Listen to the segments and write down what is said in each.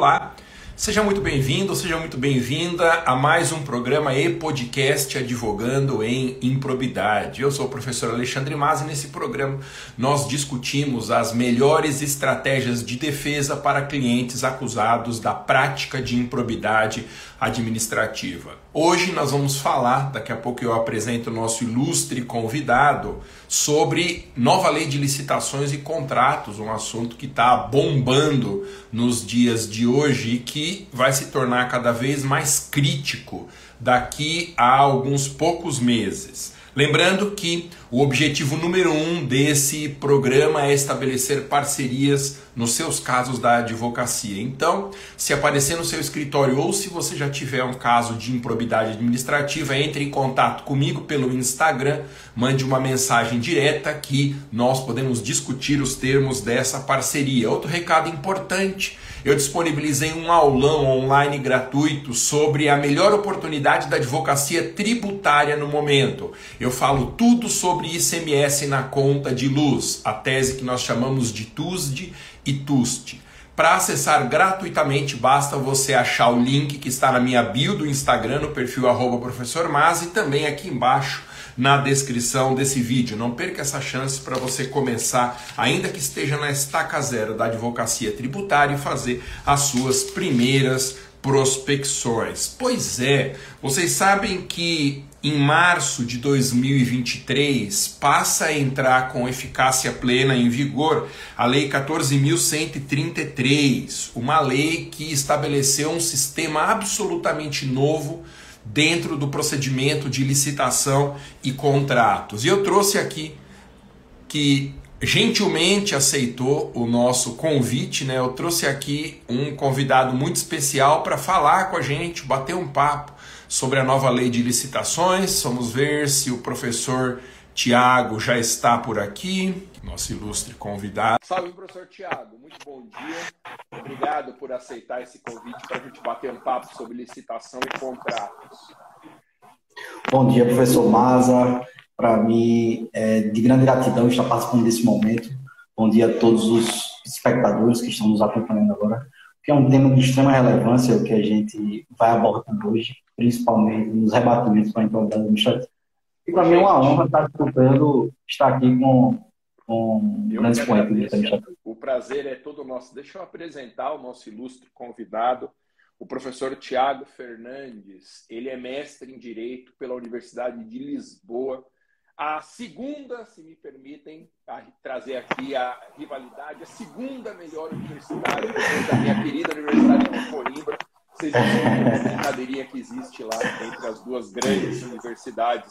Olá, seja muito bem-vindo, seja muito bem-vinda a mais um programa e podcast Advogando em Improbidade. Eu sou o professor Alexandre Mas e nesse programa nós discutimos as melhores estratégias de defesa para clientes acusados da prática de improbidade administrativa. Hoje nós vamos falar, daqui a pouco eu apresento o nosso ilustre convidado, sobre nova lei de licitações e contratos, um assunto que está bombando nos dias de hoje e que vai se tornar cada vez mais crítico daqui a alguns poucos meses. Lembrando que o objetivo número um desse programa é estabelecer parcerias nos seus casos da advocacia. Então, se aparecer no seu escritório ou se você já tiver um caso de improbidade administrativa, entre em contato comigo pelo Instagram, mande uma mensagem direta que nós podemos discutir os termos dessa parceria. Outro recado importante eu disponibilizei um aulão online gratuito sobre a melhor oportunidade da advocacia tributária no momento. Eu falo tudo sobre ICMS na conta de luz, a tese que nós chamamos de TUSD e TUST. Para acessar gratuitamente, basta você achar o link que está na minha bio do Instagram, no perfil arroba professor Mas, e também aqui embaixo na descrição desse vídeo. Não perca essa chance para você começar, ainda que esteja na estaca zero da advocacia tributária, e fazer as suas primeiras prospecções. Pois é, vocês sabem que em março de 2023 passa a entrar com eficácia plena em vigor a Lei 14.133, uma lei que estabeleceu um sistema absolutamente novo dentro do procedimento de licitação e contratos. E eu trouxe aqui que gentilmente aceitou o nosso convite, né? Eu trouxe aqui um convidado muito especial para falar com a gente, bater um papo sobre a nova lei de licitações. Vamos ver se o professor Tiago já está por aqui, nosso ilustre convidado. Salve, professor Tiago, muito bom dia. Obrigado por aceitar esse convite para a gente bater um papo sobre licitação e contratos. Bom dia, professor Maza. Para mim, é de grande gratidão estar participando desse momento. Bom dia a todos os espectadores que estão nos acompanhando agora, que é um tema de extrema relevância, o que a gente vai abordar hoje, principalmente nos rebatimentos para a improbidade administrativa. E para mim é uma honra estar disputando, estar aqui com, O prazer é todo nosso. Deixa eu apresentar o nosso ilustre convidado, o professor Tiago Fernandes. Ele é mestre em Direito pela Universidade de Lisboa. A segunda, se me permitem trazer aqui a rivalidade, a segunda melhor universidade da minha querida Universidade de Coimbra. Vocês viram a brincadeirinha que existe lá entre as duas grandes universidades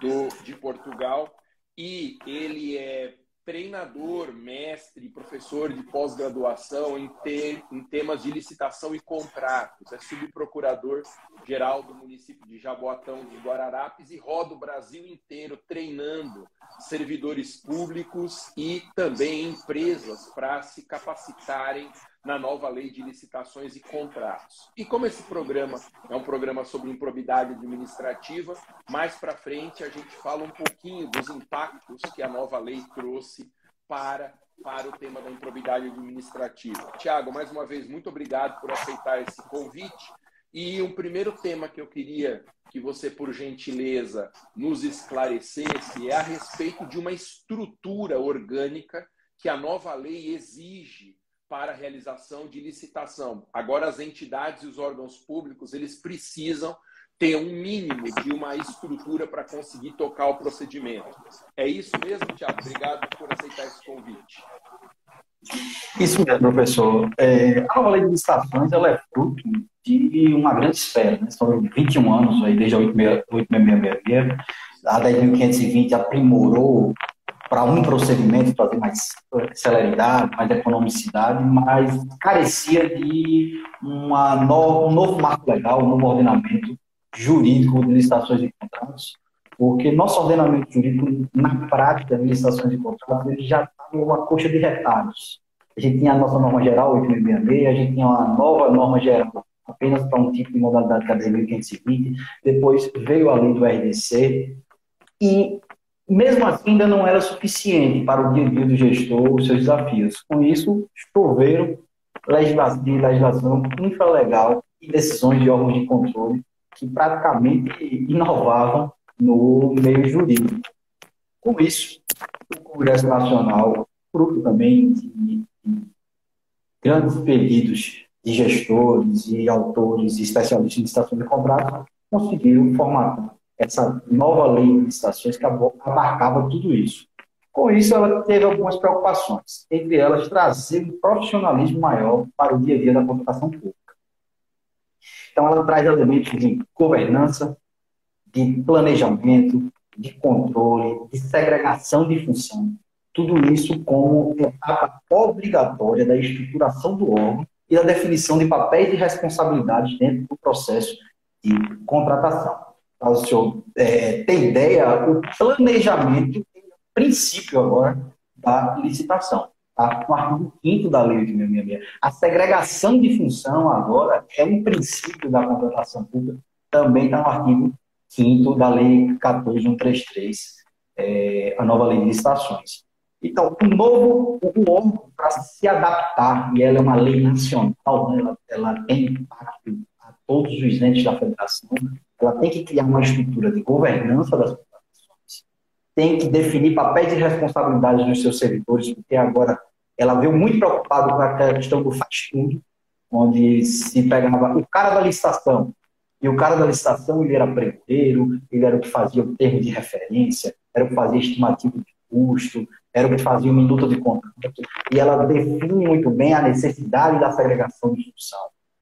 do, de Portugal e ele é treinador, mestre, professor de pós-graduação em, te, em temas de licitação e contratos. É subprocurador geral do município de Jaboatão de Guararapes e roda o Brasil inteiro treinando servidores públicos e também empresas para se capacitarem na nova lei de licitações e contratos. E como esse programa é um programa sobre improbidade administrativa, mais para frente a gente fala um pouquinho dos impactos que a nova lei trouxe para para o tema da improbidade administrativa. Tiago, mais uma vez, muito obrigado por aceitar esse convite. E um primeiro tema que eu queria que você, por gentileza, nos esclarecesse é a respeito de uma estrutura orgânica que a nova lei exige para a realização de licitação. Agora as entidades e os órgãos públicos, eles precisam ter um mínimo de uma estrutura para conseguir tocar o procedimento. É isso mesmo, Tiago? Obrigado por aceitar esse convite. Isso mesmo, professor. É, a lei de licitações ela é fruto de uma grande espera. Né? São 21 anos, aí, desde a 8666, a 10.520 aprimorou para um procedimento trazer mais celeridade, mais economicidade, mas carecia de uma no, um novo marco legal, um novo ordenamento jurídico de licitações de contratos, porque nosso ordenamento jurídico, na prática de licitações de contratos, ele já está numa coxa de retalhos. A gente tinha a nossa norma geral, 866, a gente tinha uma nova norma geral apenas para um tipo de modalidade que é 1520, depois veio a lei do RDC, e mesmo assim, ainda não era suficiente para o dia a dia do gestor, os seus desafios. Com isso, choveram de legislação infralegal e decisões de órgãos de controle que praticamente inovavam no meio jurídico. Com isso, o Congresso Nacional, fruto também de, de grandes pedidos de gestores e autores e especialistas em licitação de contrato, conseguiu formatar essa nova lei de licitações que abarcava tudo isso. Com isso, ela teve algumas preocupações, entre elas trazer um profissionalismo maior para o dia a dia da contratação pública. Então, ela traz elementos de governança, de planejamento, de controle, de segregação de função. Tudo isso como etapa obrigatória da estruturação do órgão e da definição de papéis e responsabilidades dentro do processo de contratação. Para o senhor é, ideia, o planejamento é o princípio agora da licitação. Tá? No artigo 5 da Lei 8.666. A segregação de função agora é um princípio da contratação pública, também está no artigo 5 da Lei 14.133, é, a nova Lei de Licitações. Então, o novo, o órgão, para se adaptar, e ela é uma lei nacional, né, ela, ela tem impacto todos os entes da federação, ela tem que criar uma estrutura de governança das federações, tem que definir papéis e responsabilidades dos seus servidores, porque agora ela veio muito preocupada com a questão do faz tudo, onde se pegava o cara da licitação, e o cara da licitação ele era pregoeiro, ele era o que fazia o termo de referência, era o que fazia estimativa de custo, era o que fazia o minuto de contrato, e ela define muito bem a necessidade da segregação de.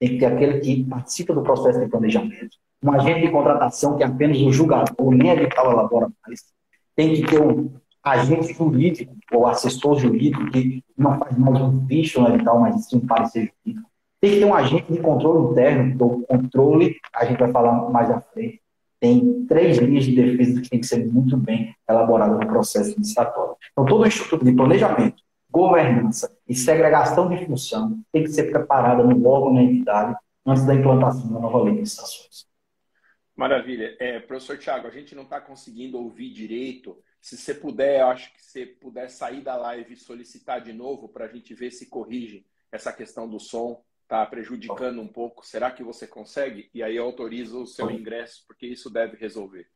Tem que ter aquele que participa do processo de planejamento, um agente de contratação que é apenas um julgador, nem edital elabora mais. Tem que ter um agente jurídico ou assessor jurídico que não faz mais um bicho no edital, mas sim um parecer jurídico. Tem que ter um agente de controle interno, que o controle, a gente vai falar mais à frente, tem três linhas de defesa que tem que ser muito bem elaborada no processo licitatório. Então, todo o instituto de planejamento, governança e segregação de função tem que ser preparada no órgão na entidade antes da implantação da nova lei de licitações. Maravilha. É, professor Tiago, a gente não está conseguindo ouvir direito. Se você puder, eu acho que você puder sair da live e solicitar de novo para a gente ver se corrige essa questão do som está prejudicando um pouco. Será que você consegue? E aí eu autorizo o seu ingresso, porque isso deve resolver.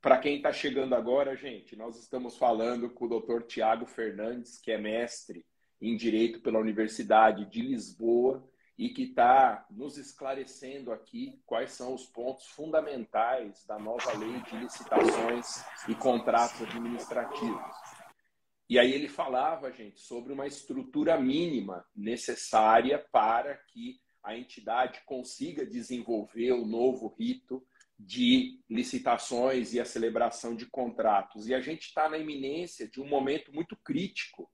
Para quem está chegando agora, gente, nós estamos falando com o Dr. Tiago Fernandes, que é mestre em Direito pela Universidade de Lisboa e que está nos esclarecendo aqui quais são os pontos fundamentais da nova lei de licitações e contratos administrativos. E aí ele falava, gente, sobre uma estrutura mínima necessária para que a entidade consiga desenvolver o novo rito de licitações e a celebração de contratos. E a gente está na iminência de um momento muito crítico,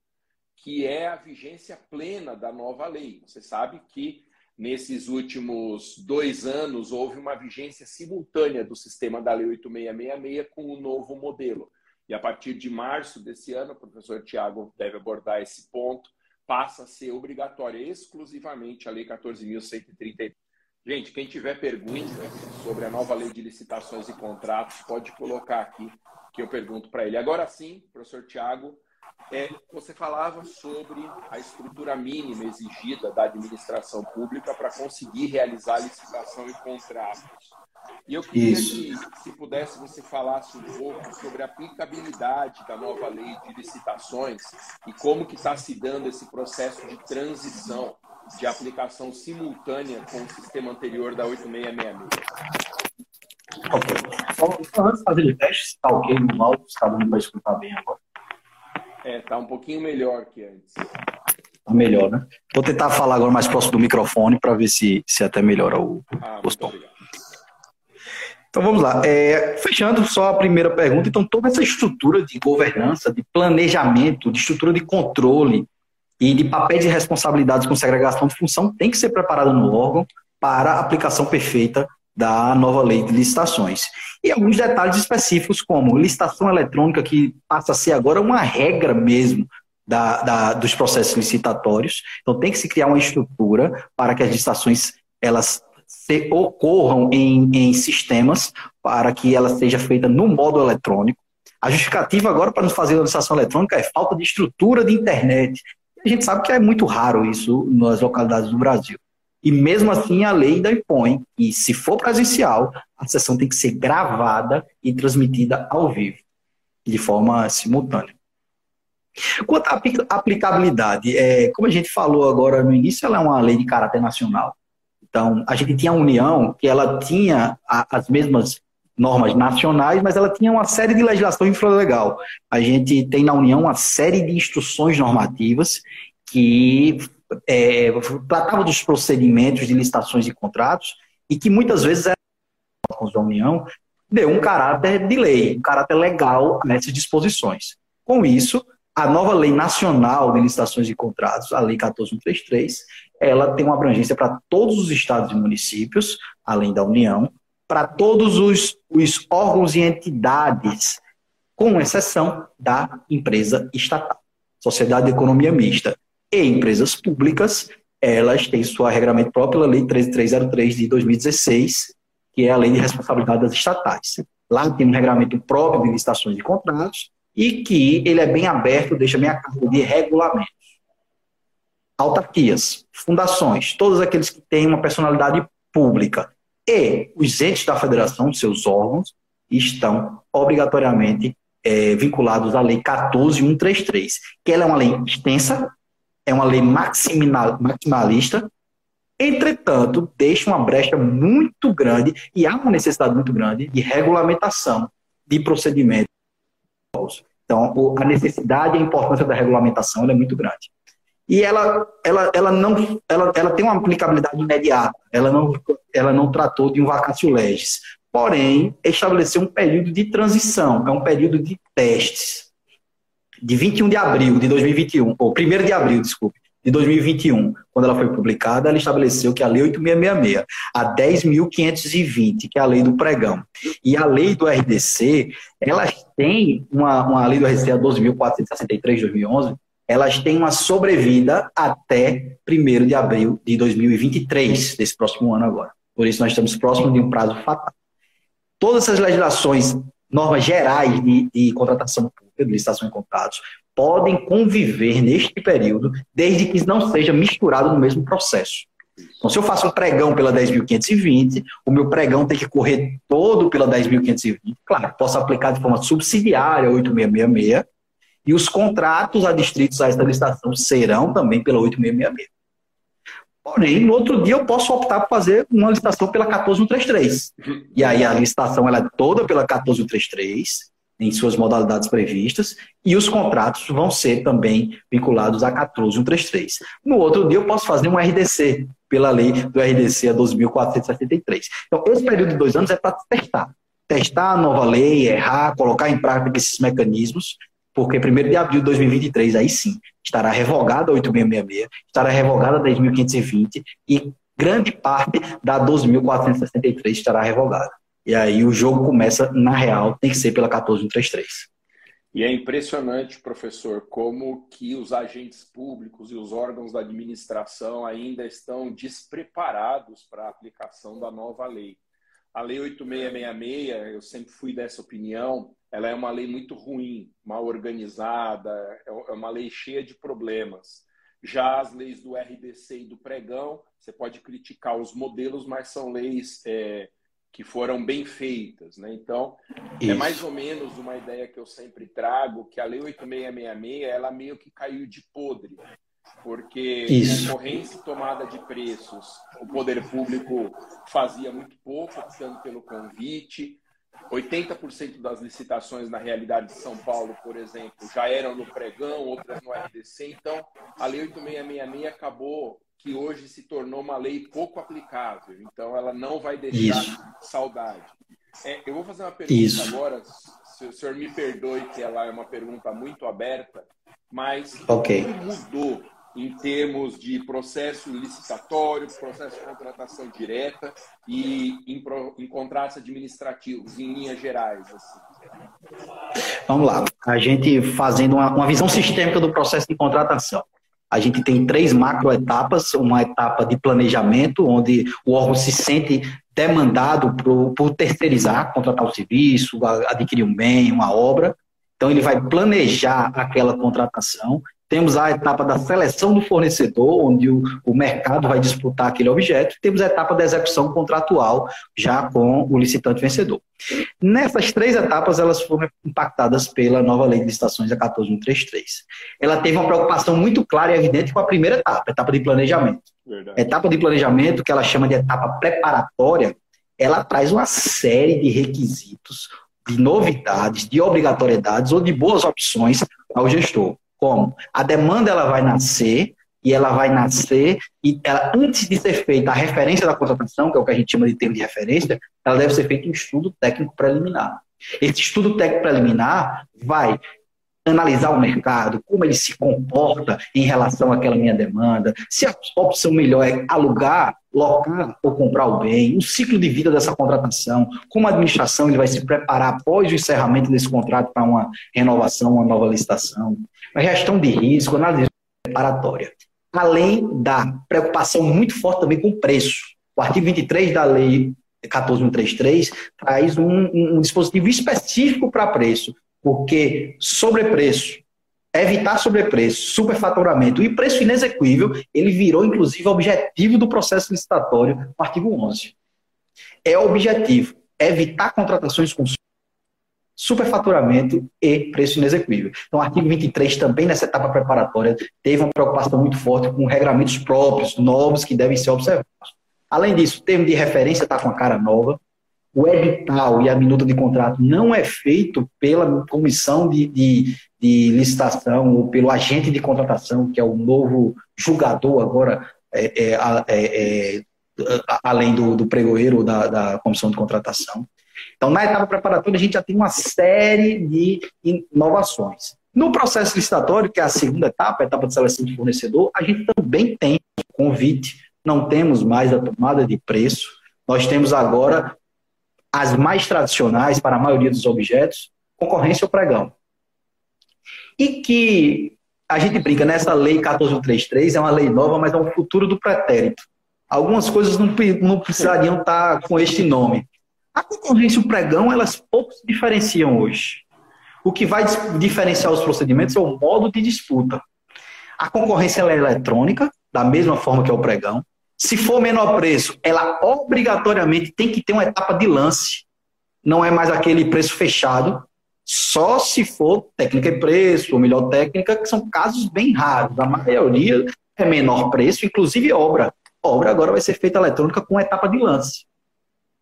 que é a vigência plena da nova lei. Você sabe que nesses últimos dois anos houve uma vigência simultânea do sistema da Lei 8666 com o novo modelo. E a partir de março desse ano, o professor Tiago deve abordar esse ponto, passa a ser obrigatória exclusivamente a Lei 14.130. Gente, quem tiver perguntas sobre a nova lei de licitações e contratos, pode colocar aqui que eu pergunto para ele. Agora sim, professor Tiago, é, você falava sobre a estrutura mínima exigida da administração pública para conseguir realizar licitação e contratos. E eu queria Isso. que, se pudesse, você falasse um pouco sobre a aplicabilidade da nova lei de licitações e como que está se dando esse processo de transição de aplicação simultânea com o sistema anterior da 8666. Ok. Só antes de fazer o teste, se está ok no áudio, se está dando para escutar bem agora. É, está um pouquinho melhor que antes. Tá melhor, né? Vou tentar falar agora mais próximo do microfone para ver se, se até melhora o, ah, o som. Obrigado. Então vamos lá. É, fechando só a primeira pergunta, então toda essa estrutura de governança, de planejamento, de estrutura de controle e de papéis e responsabilidades com segregação de função tem que ser preparada no órgão para a aplicação perfeita da nova lei de licitações. E alguns detalhes específicos, como licitação eletrônica, que passa a ser agora uma regra mesmo da, da, dos processos licitatórios. Então tem que se criar uma estrutura para que as licitações elas se ocorram em, em sistemas para que ela seja feita no modo eletrônico. A justificativa agora para nos fazer a licitação eletrônica é falta de estrutura de internet. A gente sabe que é muito raro isso nas localidades do Brasil. E mesmo assim, a lei ainda impõe que, se for presencial, a sessão tem que ser gravada e transmitida ao vivo, de forma simultânea. Quanto à aplicabilidade, é, como a gente falou agora no início, ela é uma lei de caráter nacional. Então, a gente tinha a União, que ela tinha a, as mesmas normas nacionais, mas ela tinha uma série de legislação infralegal. A gente tem na União uma série de instruções normativas que é, tratavam dos procedimentos de licitações e contratos e que muitas vezes eram da União deu um caráter de lei, um caráter legal nessas disposições. Com isso, a nova Lei Nacional de Licitações e Contratos, a Lei 14133, ela tem uma abrangência para todos os estados e municípios, além da União, para todos os, os órgãos e entidades, com exceção da empresa estatal. Sociedade de Economia Mista e empresas públicas, elas têm sua regramento próprio pela Lei 13303 de 2016, que é a Lei de Responsabilidade das Estatais. Lá tem um regramento próprio de licitações e contratos, e que ele é bem aberto, deixa bem a cargo de regulamentos. Autarquias, fundações, todos aqueles que têm uma personalidade pública e os entes da federação, seus órgãos, estão obrigatoriamente é, vinculados à Lei 14133, que ela é uma lei extensa, é uma lei maximalista, entretanto, deixa uma brecha muito grande e há uma necessidade muito grande de regulamentação de procedimentos então, a necessidade e a importância da regulamentação é muito grande. E ela, ela, ela, não, ela, ela tem uma aplicabilidade imediata, ela não, ela não tratou de um vacatio legis, porém, estabeleceu um período de transição, é um período de testes. De 21 de abril de 2021, ou 1 de abril, desculpe, de 2021, quando ela foi publicada, ela estabeleceu que a Lei 8666, a 10.520, que é a lei do pregão, e a lei do RDC, elas têm uma, uma lei do RDC, a 12.463 de 2011, elas têm uma sobrevida até 1 de abril de 2023, desse próximo ano agora. Por isso, nós estamos próximos de um prazo fatal. Todas essas legislações, normas gerais de, de contratação pública, de licitação em contratos, podem conviver neste período, desde que não seja misturado no mesmo processo. Então, se eu faço um pregão pela 10.520, o meu pregão tem que correr todo pela 10.520. Claro, posso aplicar de forma subsidiária a 8666, e os contratos adstritos a esta licitação serão também pela 8666. Porém, no outro dia eu posso optar por fazer uma licitação pela 14133. E aí a licitação ela é toda pela 14133, em suas modalidades previstas, e os contratos vão ser também vinculados a 14133. No outro dia, eu posso fazer um RDC, pela lei do RDC a 12.473. Então, esse período de dois anos é para testar. Testar a nova lei, errar, colocar em prática esses mecanismos, porque 1 de abril de 2023, aí sim, estará revogada a 8666, estará revogada a 10.520 e grande parte da 12.463 estará revogada. E aí o jogo começa, na real, tem que ser pela 14133. E é impressionante, professor, como que os agentes públicos e os órgãos da administração ainda estão despreparados para a aplicação da nova lei. A Lei 8666, eu sempre fui dessa opinião, ela é uma lei muito ruim, mal organizada, é, é uma lei cheia de problemas. Já as leis do RDC e do pregão, você pode criticar os modelos, mas são leis é, que foram bem feitas. Né? Então, é Isso. é mais ou menos uma ideia que eu sempre trago, que a Lei 8666, ela meio que caiu de podre, porque Isso. concorrência e tomada de preços, o poder público fazia muito pouco, optando pelo convite, 80% das licitações na realidade de São Paulo, por exemplo, já eram no pregão, outras no RDC. Então, a Lei 8666 acabou que hoje se tornou uma lei pouco aplicável. Então, ela não vai deixar Isso. saudade. É, eu vou fazer uma pergunta Isso. agora, se o senhor me perdoe que ela é uma pergunta muito aberta, mas okay. o que mudou em termos de processo licitatório, processo de contratação direta e em, em contratos administrativos, em linhas gerais? Assim? Vamos lá. A gente fazendo uma, uma visão sistêmica do processo de contratação. A gente tem três macroetapas, uma etapa de planejamento, onde o órgão se sente demandado por, por terceirizar, contratar o um serviço, adquirir um bem, uma obra. Então, ele vai planejar aquela contratação. Temos a etapa da seleção do fornecedor, onde o, o mercado vai disputar aquele objeto. Temos a etapa da execução contratual, já com o licitante vencedor. Nessas três etapas, elas foram impactadas pela nova lei de licitações, a 14133. Ela teve uma preocupação muito clara e evidente com a primeira etapa, a etapa de planejamento. Verdade. Etapa de planejamento, que ela chama de etapa preparatória, ela traz uma série de requisitos, de novidades, de obrigatoriedades ou de boas opções ao gestor. Como? A demanda ela vai nascer e ela vai nascer e ela, antes de ser feita a referência da contratação, que é o que a gente chama de termo de referência, ela deve ser feito um estudo técnico preliminar. Esse estudo técnico preliminar vai analisar o mercado, como ele se comporta em relação àquela minha demanda, se a opção melhor é alugar, locar ou comprar o bem, o ciclo de vida dessa contratação, como a administração ele vai se preparar após o encerramento desse contrato para uma renovação, uma nova licitação, a gestão de risco, análise preparatória. Além da preocupação muito forte também com o preço. O artigo 23 da lei 14133 traz um, um, um dispositivo específico para preço, porque sobrepreço, evitar sobrepreço, superfaturamento e preço inexequível, ele virou inclusive objetivo do processo licitatório no artigo 11. É objetivo evitar contratações com superfaturamento e preço inexequível. Então, o artigo 23 também nessa etapa preparatória teve uma preocupação muito forte com regramentos próprios, novos, que devem ser observados. Além disso, o termo de referência está com a cara nova, o edital e a minuta de contrato não é feito pela comissão de, de, de licitação ou pelo agente de contratação, que é o novo julgador agora, é, é, é, é além do, do pregoeiro da, da comissão de contratação. Então, na etapa preparatória, a gente já tem uma série de inovações. No processo licitatório, que é a segunda etapa, a etapa de seleção de fornecedor, a gente também tem convite, não temos mais a tomada de preço, nós temos agora as mais tradicionais para a maioria dos objetos, concorrência ou pregão. E que a gente brinca nessa lei 1433, é uma lei nova, mas é um futuro do pretérito. Algumas coisas não, não precisariam estar com este nome. A concorrência e o pregão, elas pouco se diferenciam hoje. O que vai diferenciar os procedimentos é o modo de disputa. A concorrência é eletrônica, da mesma forma que é o pregão. Se for menor preço, ela obrigatoriamente tem que ter uma etapa de lance. Não é mais aquele preço fechado, só se for técnica e preço, ou melhor técnica, que são casos bem raros. A maioria é menor preço, inclusive obra. obra agora vai ser feita eletrônica com etapa de lance.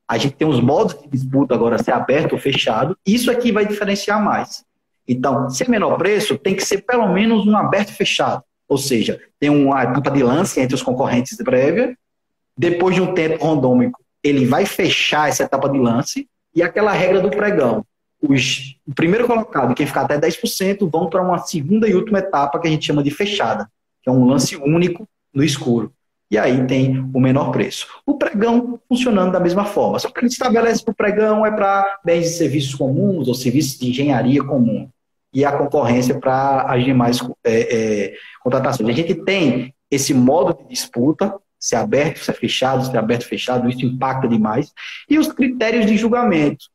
A gente tem os modos de disputa agora ser aberto ou fechado. Isso aqui vai diferenciar mais. Então, se é menor preço, tem que ser pelo menos um aberto e fechado. Ou seja, tem uma etapa de lance entre os concorrentes de prévia, depois de um tempo randômico, ele vai fechar essa etapa de lance, e aquela regra do pregão. Os, o primeiro colocado, quem ficar até 10%, vão para uma segunda e última etapa que a gente chama de fechada, que é um lance único no escuro. E aí tem o menor preço. O pregão funcionando da mesma forma. Só que gente estabelece que o pregão é para bens e serviços comuns ou serviços de engenharia comum e a concorrência para as demais é, é, contratações. A gente tem esse modo de disputa, se é aberto, se é fechado, se é aberto, fechado, isso impacta demais. E os critérios de julgamento,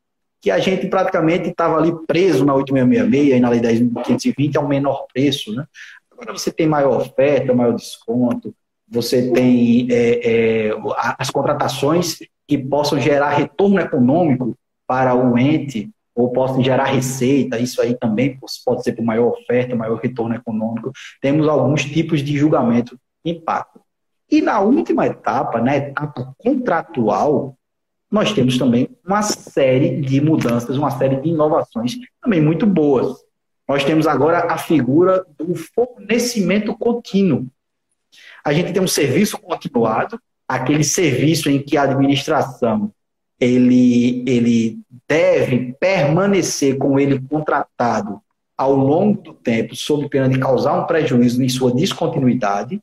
que a gente praticamente estava ali preso na 8666 e na Lei 10.520 ao menor preço. Né? Agora você tem maior oferta, maior desconto, você tem é, é, as contratações que possam gerar retorno econômico para o ente ou possam gerar receita, isso aí também pode ser por maior oferta, maior retorno econômico. Temos alguns tipos de julgamento impacto. E na última etapa, na etapa contratual, nós temos também uma série de mudanças, uma série de inovações também muito boas. Nós temos agora a figura do fornecimento contínuo. A gente tem um serviço continuado, aquele serviço em que a administração ele, ele deve permanecer com ele contratado ao longo do tempo, sob pena de causar um prejuízo em sua descontinuidade,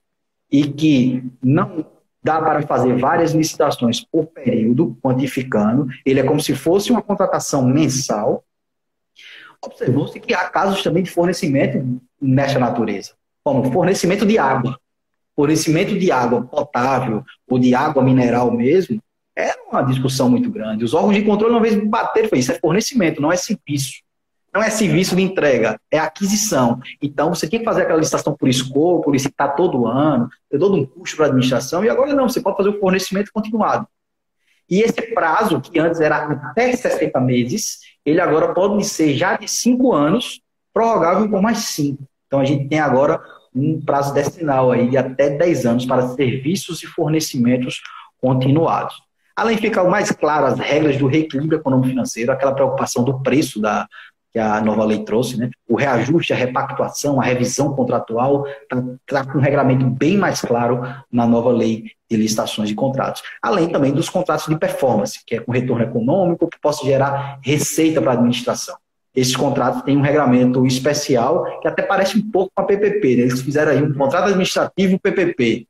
e que não dá para fazer várias licitações por período, quantificando, ele é como se fosse uma contratação mensal. Observou-se que há casos também de fornecimento nessa natureza, como fornecimento de água. Fornecimento de água potável ou de água mineral mesmo, era uma discussão muito grande. Os órgãos de controle, uma vez bateram, foi isso é fornecimento, não é serviço. não é serviço de entrega, é aquisição. Então, você tem que fazer aquela licitação por escopo, licitar todo ano, ter todo um custo para a administração, e agora não, você pode fazer o fornecimento continuado. E esse prazo, que antes era até 60 meses, ele agora pode ser já de 5 anos, prorrogável por mais 5. Então, a gente tem agora um prazo destinal aí de até 10 anos para serviços e fornecimentos continuados. Além de ficar mais claro as regras do reequilíbrio econômico-financeiro, aquela preocupação do preço da, que a nova lei trouxe, né? o reajuste, a repactuação, a revisão contratual, está tá com um regramento bem mais claro na nova lei de licitações de contratos. Além também dos contratos de performance, que é com retorno econômico, que possa gerar receita para a administração. Esses contratos têm um regramento especial que até parece um pouco com a PPP. Né? Eles fizeram aí um contrato administrativo PPP,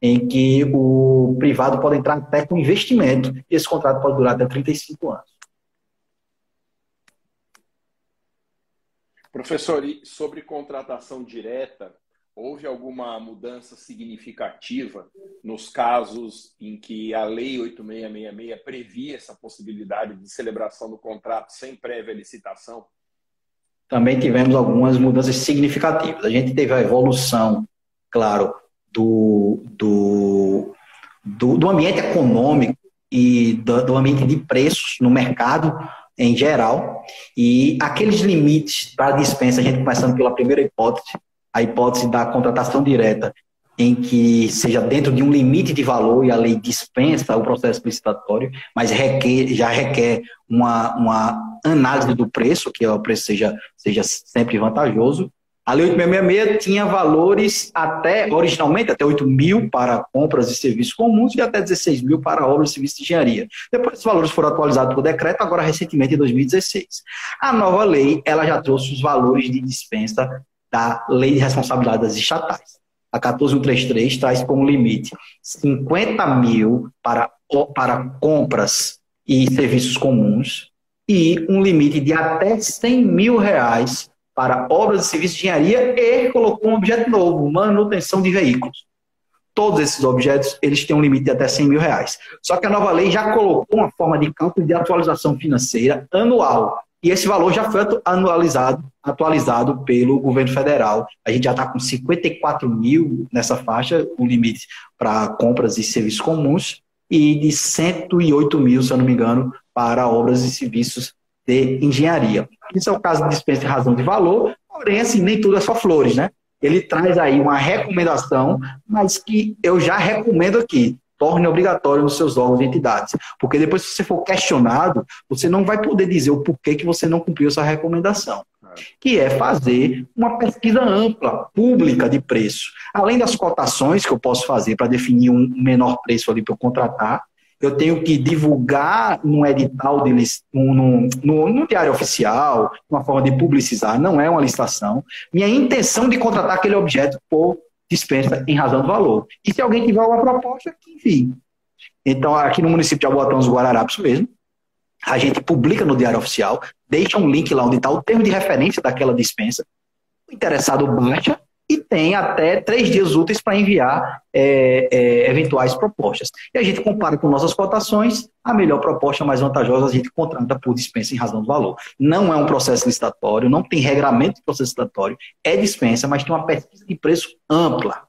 em que o privado pode entrar até com investimento, e esse contrato pode durar até 35 anos. Professor, e sobre contratação direta, houve alguma mudança significativa nos casos em que a Lei 8666 previa essa possibilidade de celebração do contrato sem prévia licitação? Também tivemos algumas mudanças significativas. A gente teve a evolução, claro, do, do, do, do ambiente econômico e do, do ambiente de preços no mercado em geral, e aqueles limites para dispensa, a gente começando pela primeira hipótese, a hipótese da contratação direta, em que seja dentro de um limite de valor e a lei dispensa o processo licitatório, mas requer, já requer uma, uma análise do preço, que o preço seja, seja sempre vantajoso, a Lei 8666 tinha valores até, originalmente, até 8 mil para compras e serviços comuns e até 16 mil para obras e serviços de engenharia. Depois, esses valores foram atualizados por decreto, agora recentemente, em 2016. A nova lei, ela já trouxe os valores de dispensa da Lei de Responsabilidade das Estatais. A 14133 traz como limite 50 mil para, para compras e serviços comuns e um limite de até 100 mil reais para obras e serviços de engenharia e colocou um objeto novo, manutenção de veículos. Todos esses objetos, eles têm um limite de até 100 mil reais. Só que a nova lei já colocou uma forma de cálculo de atualização financeira anual. E esse valor já foi anualizado, atualizado pelo governo federal. A gente já está com 54 mil nessa faixa, o limite para compras e serviços comuns, e de 108 mil, se eu não me engano, para obras e serviços de engenharia. Isso é o caso de dispensa de razão de valor, porém, assim, nem tudo é só flores, né? Ele traz aí uma recomendação, mas que eu já recomendo aqui. Torne obrigatório nos seus órgãos e entidades. Porque depois, se você for questionado, você não vai poder dizer o porquê que você não cumpriu essa recomendação. Que é fazer uma pesquisa ampla, pública de preço. Além das cotações que eu posso fazer para definir um menor preço ali para eu contratar, eu tenho que divulgar num edital, de, no, diário oficial, uma forma de publicizar, não é uma licitação. Minha intenção de contratar aquele objeto por dispensa em razão do valor. E se alguém tiver uma proposta, enfim. Então, aqui no município de Aboatão dos Guararapes mesmo, a gente publica no diário oficial, deixa um link lá onde está o termo de referência daquela dispensa. O interessado baixa e tem até três dias úteis para enviar é, é, eventuais propostas. E a gente compara com nossas cotações, a melhor proposta mais vantajosa a gente contrata por dispensa em razão do valor. Não é um processo licitatório, não tem regramento de processo licitatório, é dispensa, mas tem uma pesquisa de preço ampla.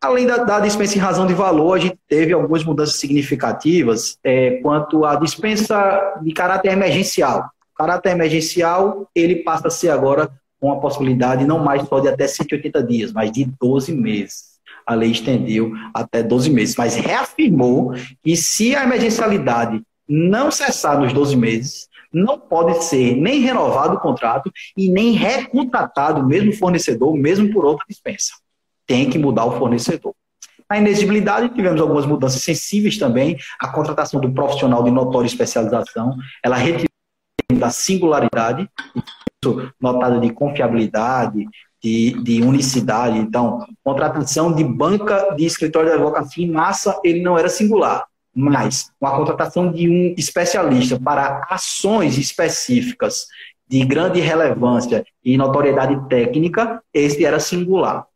Além da, da dispensa em razão de valor, a gente teve algumas mudanças significativas é, quanto à dispensa de caráter emergencial. O caráter emergencial, ele passa a ser agora com a possibilidade não mais só de até 180 dias, mas de 12 meses. A lei estendeu até 12 meses, mas reafirmou que se a emergencialidade não cessar nos 12 meses, não pode ser nem renovado o contrato e nem recontratado o mesmo fornecedor, mesmo por outra dispensa. Tem que mudar o fornecedor. Na inexigibilidade, tivemos algumas mudanças sensíveis também. A contratação do profissional de notória especialização, ela retirou da singularidade notado de confiabilidade, de, de, unicidade. Então, contratação de banca de escritório de advocacia em massa, ele não era singular, mas uma contratação de um especialista para ações específicas de grande relevância e notoriedade técnica, esse era singular.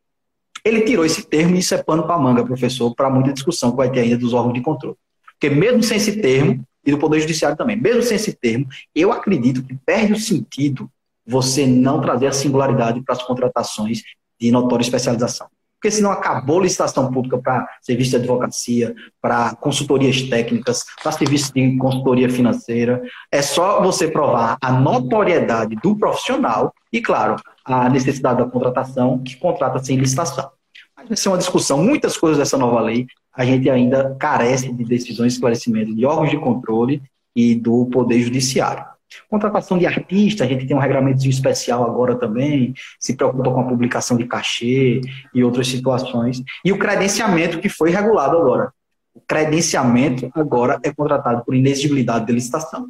Ele tirou esse termo e isso é pano para manga, professor, para muita discussão que vai ter ainda dos órgãos de controle. Porque mesmo sem esse termo, e do Poder Judiciário também. Mesmo sem esse termo, eu acredito que perde o sentido você não trazer a singularidade para as contratações de notória especialização. Porque senão acabou licitação pública para serviço de advocacia, para consultorias técnicas, para serviço de consultoria financeira. É só você provar a notoriedade do profissional e, claro, a necessidade da contratação que contrata sem licitação. Mas vai ser uma discussão, muitas coisas dessa nova lei, a gente ainda carece de decisões esclarecimento de órgãos de controle e do Poder Judiciário. Contratação de artista, a gente tem um regulamento especial agora também, se preocupa com a publicação de cachê e outras situações. E o credenciamento que foi regulado agora. O credenciamento agora é contratado por inexigibilidade de licitação.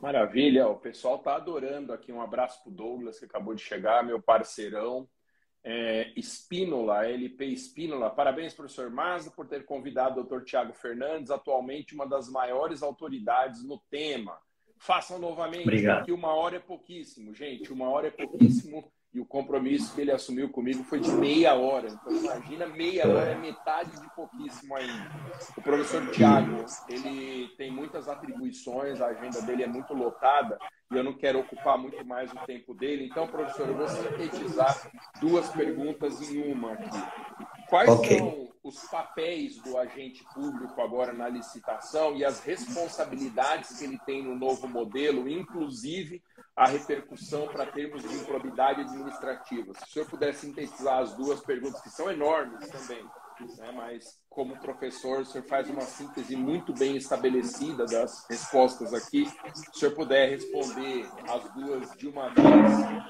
Maravilha, o pessoal está adorando aqui. Um abraço para o Douglas, que acabou de chegar, meu parceirão. É, Espínola, LP Espínola. Parabéns, professor Mazda, por ter convidado o doutor Tiago Fernandes, atualmente uma das maiores autoridades no tema. Façam novamente, Obrigado. porque uma hora é pouquíssimo, gente. Uma hora é pouquíssimo. E o compromisso que ele assumiu comigo foi de meia hora. Então, imagina, meia hora é metade de pouquíssimo ainda. O professor Tiago, ele tem muitas atribuições, a agenda dele é muito lotada e eu não quero ocupar muito mais o tempo dele. Então, professor, eu vou sintetizar duas perguntas em uma aqui. Quais okay. são os papéis do agente público agora na licitação e as responsabilidades que ele tem no novo modelo, inclusive a repercussão para termos de improbidade administrativa? Se o senhor puder sintetizar as duas perguntas, que são enormes também, né? mas como professor, o senhor faz uma síntese muito bem estabelecida das respostas aqui. Se o senhor puder responder as duas de uma vez,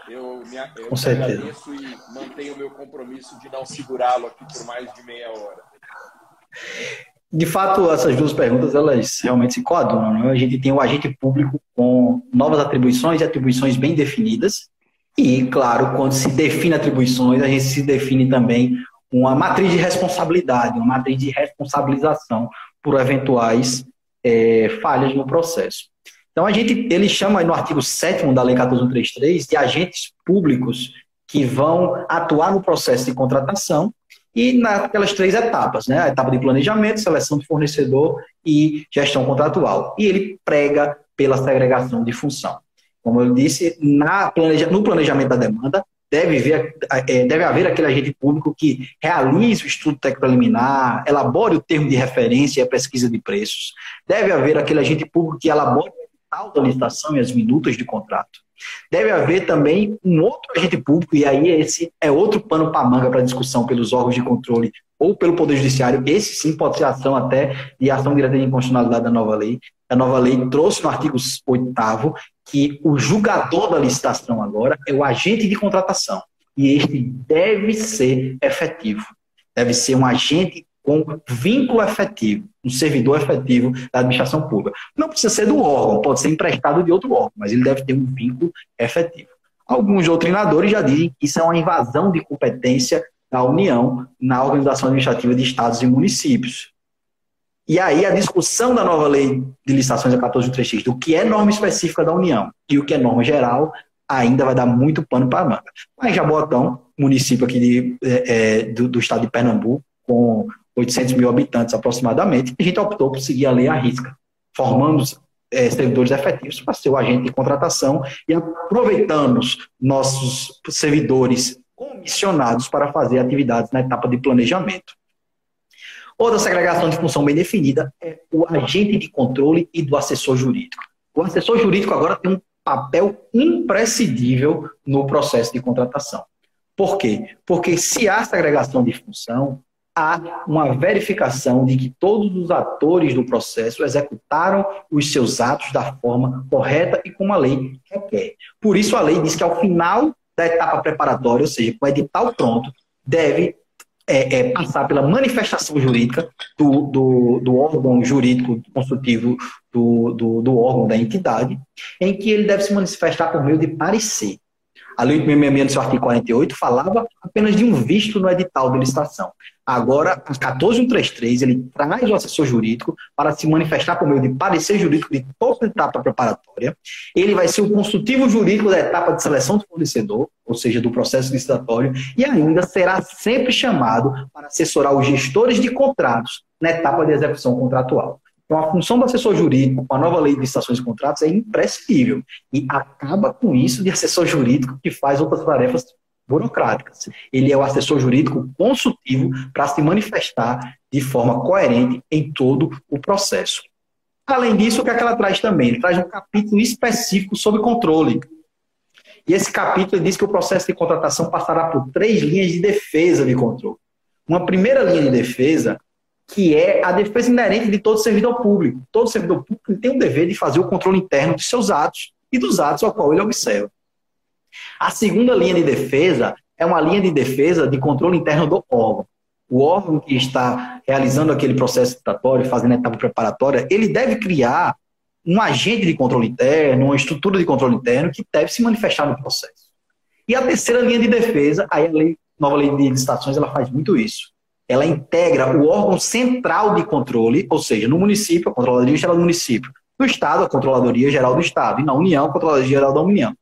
eu, me, eu agradeço e mantenho o meu compromisso de não segurá-lo aqui por mais de meia hora. De fato, essas duas perguntas, elas realmente se coadunam. Né? A gente tem o agente público com novas atribuições e atribuições bem definidas. E, claro, quando se define atribuições, a gente se define também uma matriz de responsabilidade, uma matriz de responsabilização por eventuais é, falhas no processo. Então, a gente, ele chama no artigo 7 da Lei 14133 de agentes públicos que vão atuar no processo de contratação e naquelas três etapas, né? A etapa de planejamento, seleção de fornecedor e gestão contratual. E ele prega pela segregação de função. Como eu disse, na planeja, no planejamento da demanda, deve, ver, é, deve haver aquele agente público que realize o estudo técnico preliminar, elabore o termo de referência e a pesquisa de preços. Deve haver aquele agente público que elabore o edital da licitação e as minutas de contrato. Deve haver também um outro agente público, e aí esse é outro pano para manga para discussão pelos órgãos de controle ou pelo Poder Judiciário. Esse sim pode ser ação até de ação direta de inconstitucionalidade da nova lei. A nova lei trouxe no artigo 8 que o julgador da licitação agora é o agente de contratação. E este deve ser efetivo. Deve ser um agente com vínculo efetivo, um servidor efetivo da administração pública. Não precisa ser do órgão, pode ser emprestado de outro órgão, mas ele deve ter um vínculo efetivo. Alguns doutrinadores já dizem que isso é uma invasão de competência da União na organização administrativa de estados e municípios. E aí a discussão da nova lei de licitações a 14.3x, do que é norma específica da União e o que é norma geral, ainda vai dar muito pano para a manga. Mas Jabotão, município aqui de, é, é, do, do, estado de Pernambuco, com 800 mil habitantes aproximadamente, a gente optou por seguir a lei à risca, formando é, servidores efetivos para ser o agente de contratação e aproveitamos nossos servidores comissionados para fazer atividades na etapa de planejamento. Outra segregação de função bem definida é o agente de controle e do assessor jurídico. O assessor jurídico agora tem um papel imprescindível no processo de contratação. Por quê? Porque se há segregação de função, há uma verificação de que todos os atores do processo executaram os seus atos da forma correta e como a lei requer. Por isso, a lei diz que ao final da etapa preparatória, ou seja, com o edital pronto, deve é, é, passar pela manifestação jurídica do, do, do órgão jurídico consultivo do, do, do, órgão da entidade, em que ele deve se manifestar por meio de parecer. A Lei 866, no seu artigo 48, falava apenas de um visto no edital de licitação. Agora, a 14133, ele traz o assessor jurídico para se manifestar por meio de parecer jurídico de toda etapa preparatória. Ele vai ser o consultivo jurídico da etapa de seleção do fornecedor, ou seja, do processo licitatório, e ainda será sempre chamado para assessorar os gestores de contratos na etapa de execução contratual. Então, a função do assessor jurídico com a nova lei de licitações e contratos é imprescindível. E acaba com isso de assessor jurídico que faz outras tarefas burocráticas. Ele é o assessor jurídico consultivo para se manifestar de forma coerente em todo o processo. Além disso, o que, é que ela traz também? Ele traz um capítulo específico sobre controle. E esse capítulo diz que o processo de contratação passará por três linhas de defesa de controle. Uma primeira linha de defesa, que é a defesa inerente de todo servidor público. Todo servidor público tem o dever de fazer o controle interno de seus atos e dos atos ao qual ele observa. A segunda linha de defesa é uma linha de defesa de controle interno do órgão. O órgão que está realizando aquele processo citatório, fazendo a etapa preparatória, ele deve criar um agente de controle interno, uma estrutura de controle interno que deve se manifestar no processo. E a terceira linha de defesa, aí a lei, nova lei de licitações, ela faz muito isso. Ela integra o órgão central de controle, ou seja, no município, a Controladoria Geral do Município, no Estado, a Controladoria Geral do Estado, e na União, a Controladoria Geral da União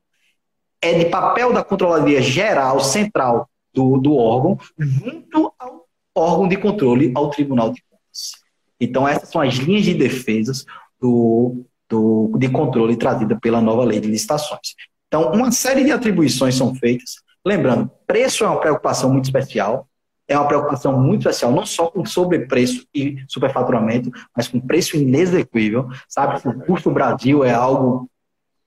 é de papel da Controladoria Geral Central do, do órgão, junto ao órgão de controle, ao Tribunal de Contas. Então, essas são as linhas de defesas do, do, de controle trazida pela nova lei de licitações. Então, uma série de atribuições são feitas. Lembrando, preço é uma preocupação muito especial, é uma preocupação muito especial, não só com sobrepreço e superfaturamento, mas com preço inexequível. Sabe que o custo Brasil é algo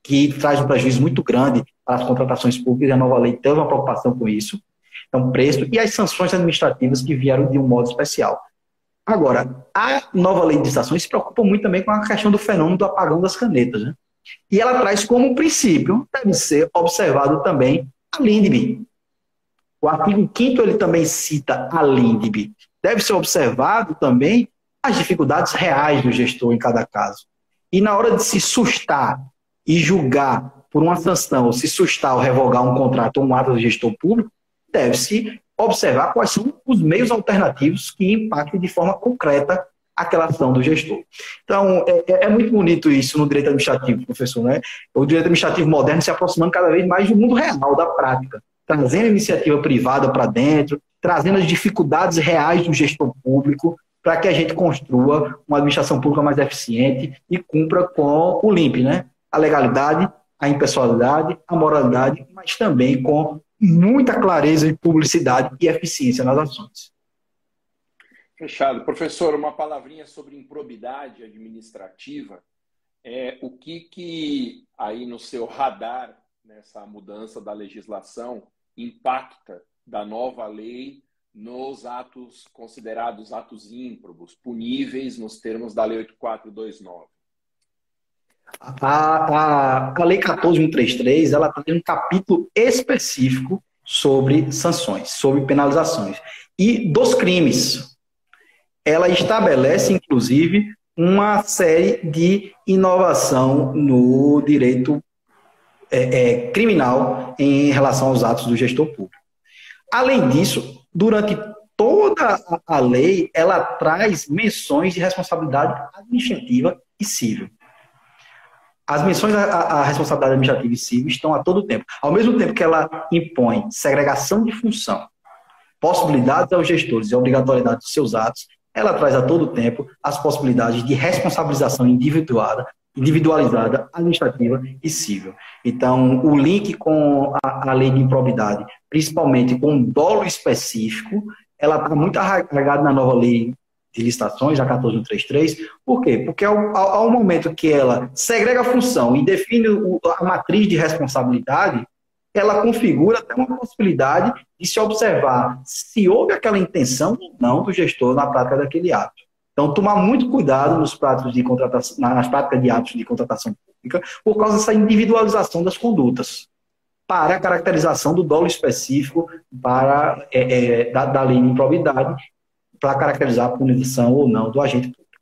que traz um prejuízo muito grande para as contratações públicas, e a nova lei teve uma preocupação com isso. Então, preço e as sanções administrativas que vieram de um modo especial. Agora, a nova lei de licitações se preocupa muito também com a questão do fenômeno do apagão das canetas. Né? E ela traz como princípio, deve ser observado também a LINDB. O artigo 5 ele também cita a LINDB. Deve ser observado também as dificuldades reais do gestor em cada caso. E na hora de se sustar e julgar por uma sanção, ou se sustar ou revogar um contrato ou um ato do gestor público, deve-se observar quais são os meios alternativos que impactem de forma concreta aquela ação do gestor. Então, é, é, é, muito bonito isso no direito administrativo, professor. Né? O direito administrativo moderno se aproximando cada vez mais do mundo real, da prática, trazendo a iniciativa privada para dentro, trazendo as dificuldades reais do gestor público, para que a gente construa uma administração pública mais eficiente e cumpra com o LIMP, né? a legalidade, a impessoalidade, a moralidade, mas também com muita clareza e publicidade e eficiência nas ações. Fechado. Professor, uma palavrinha sobre improbidade administrativa. É, o que, que aí no seu radar, nessa mudança da legislação, impacta da nova lei nos atos considerados atos ímprobos, puníveis nos termos da Lei 8429? A, a, a Lei 14133 ela tem um capítulo específico sobre sanções, sobre penalizações e dos crimes. Ela estabelece, inclusive, uma série de inovação no direito é, é, criminal em relação aos atos do gestor público. Além disso, durante toda a lei, ela traz menções de responsabilidade administrativa e civil. As menções à, responsabilidade administrativa e civil estão a todo tempo. Ao mesmo tempo que ela impõe segregação de função, possibilidades aos gestores e obrigatoriedade de seus atos, ela traz a todo tempo as possibilidades de responsabilização individuada, individualizada, administrativa e civil. Então, o link com a, a lei de improbidade, principalmente com um dolo específico, ela está muito arraigada na nova lei de licitações, a 14133. Por quê? Porque ao, ao, ao, momento que ela segrega a função e define o, a matriz de responsabilidade, ela configura até uma possibilidade de se observar se houve aquela intenção ou não do gestor na prática daquele ato. Então, tomar muito cuidado nos pratos de contratação, nas práticas de atos de contratação pública, por causa dessa individualização das condutas, para a caracterização do dolo específico para, é, é, da, da lei de improbidade para caracterizar a punição ou não do agente público.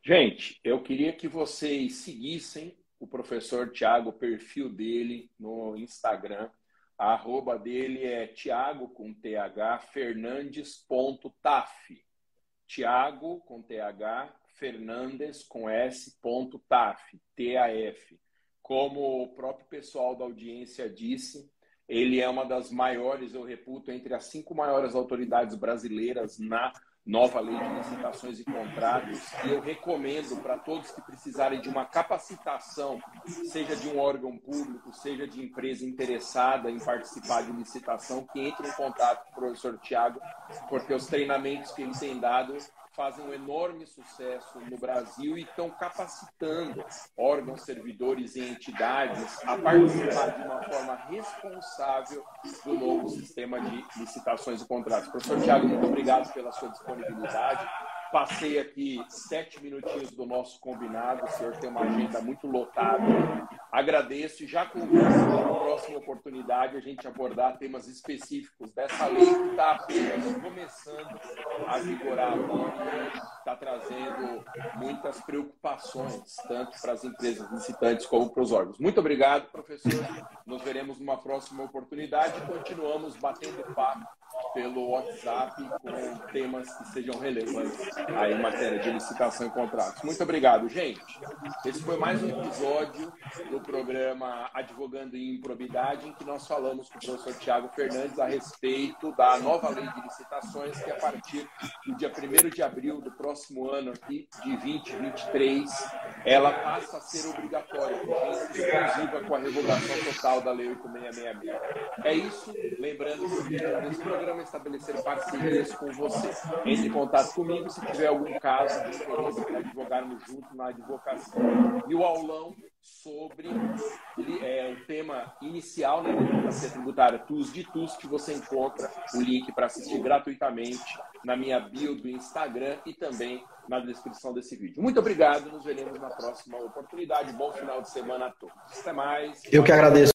Gente, eu queria que vocês seguissem o professor Tiago, o perfil dele no Instagram. A arroba dele é Tiago com TH Fernandes.taf. Tiago com TH Fernandes com S. Taf, T-A-F. Como o próprio pessoal da audiência disse, ele é uma das maiores, eu reputo, entre as cinco maiores autoridades brasileiras na nova lei de licitações e contratos. E eu recomendo para todos que precisarem de uma capacitação, seja de um órgão público, seja de empresa interessada em participar de licitação, que entre em contato com o professor Tiago, porque os treinamentos que ele tem dado fazem um enorme sucesso no Brasil e estão capacitando órgãos, servidores e entidades a participar de uma forma responsável do novo sistema de licitações e contratos. Professor Tiago, muito obrigado pela sua disponibilidade. Passei aqui sete minutinhos do nosso combinado. O senhor tem uma agenda muito lotada. Agradeço e já convido próxima oportunidade a gente abordar temas específicos dessa lei que está começando a vigorar está trazendo muitas preocupações, tanto para as empresas licitantes como para os órgãos. Muito obrigado, professor. Nos veremos numa próxima oportunidade continuamos batendo papo pelo WhatsApp com temas que sejam relevantes aí em matéria de licitação e contratos. Muito obrigado, gente. Esse foi mais um episódio do programa Advogando em Improbidade, em que nós falamos com o professor Tiago Fernandes a respeito da nova lei de licitações, que a partir do dia 1 de abril do próximo ano aqui, de 2023, ela passa a ser obrigatória, exclusiva com a revogação total da Lei 8666. É isso, lembrando que nesse programa estabelecer parcerias com você. Entre em contato comigo se tiver algum caso interesse para advogarmos junto na advocacia. E o aulão sobre é, o tema inicial né, da advocacia tributária, TUS de TUS, que você encontra o link para assistir gratuitamente na minha bio do Instagram e também na descrição desse vídeo. Muito obrigado, nos veremos na próxima oportunidade. Bom final de semana a todos. Até mais. Eu que agradeço.